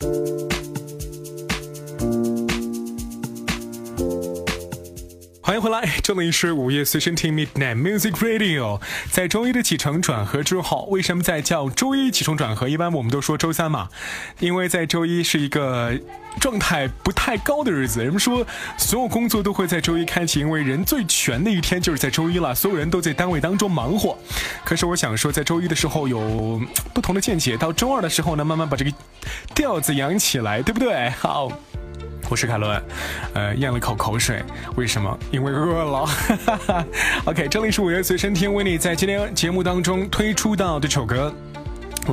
thank you 欢迎回来，这里是午夜随身听 Midnight Music Radio。在周一的起承转合之后，为什么在叫周一起承转合？一般我们都说周三嘛，因为在周一是一个状态不太高的日子。人们说所有工作都会在周一开启，因为人最全的一天就是在周一了，所有人都在单位当中忙活。可是我想说，在周一的时候有不同的见解，到周二的时候呢，慢慢把这个调子养起来，对不对？好。我是凯伦，呃，咽了口口水，为什么？因为饿了。OK，这里是五月随身听，为你在今天节目当中推出到的这首歌。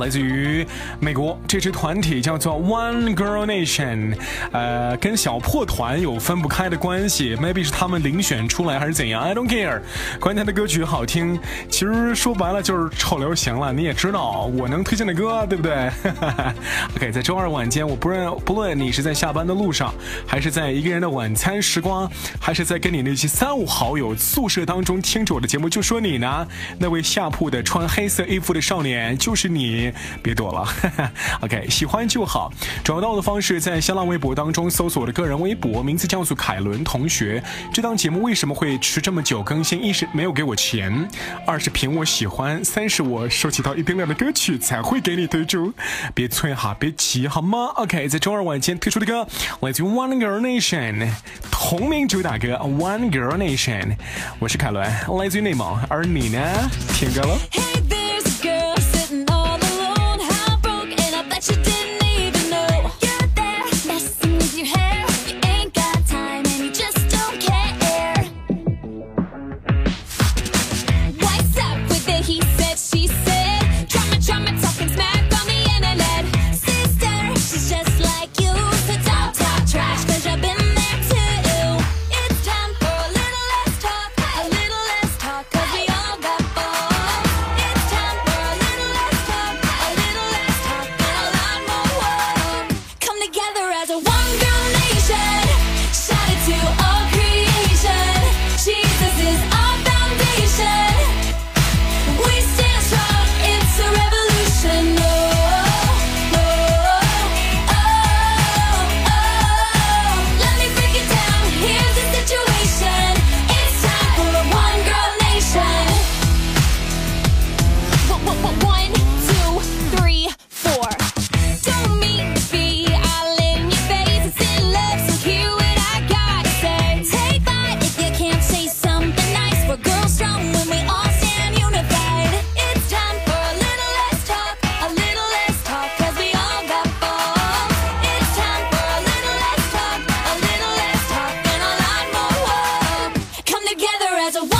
来自于美国这支团体叫做 One Girl Nation，呃，跟小破团有分不开的关系，maybe 是他们遴选出来还是怎样，I don't care。关键他的歌曲好听，其实说白了就是臭流行了。你也知道我能推荐的歌，对不对？OK，在周二晚间，我不论不论你是在下班的路上，还是在一个人的晚餐时光，还是在跟你那些三五好友宿舍当中听着我的节目，就说你呢，那位下铺的穿黑色衣服的少年就是你。别躲了，OK，喜欢就好。找到的方式在新浪微博当中搜索我的个人微博，名字叫做凯伦同学。这档节目为什么会迟这么久更新？一是没有给我钱，二是凭我喜欢，三是我收集到一定量的歌曲才会给你推出。别催哈，别急好吗？OK，在周二晚间推出的歌来自 One Girl Nation 同名主打歌 One Girl Nation，我是凯伦，来自于内蒙，而你呢？听歌了。as a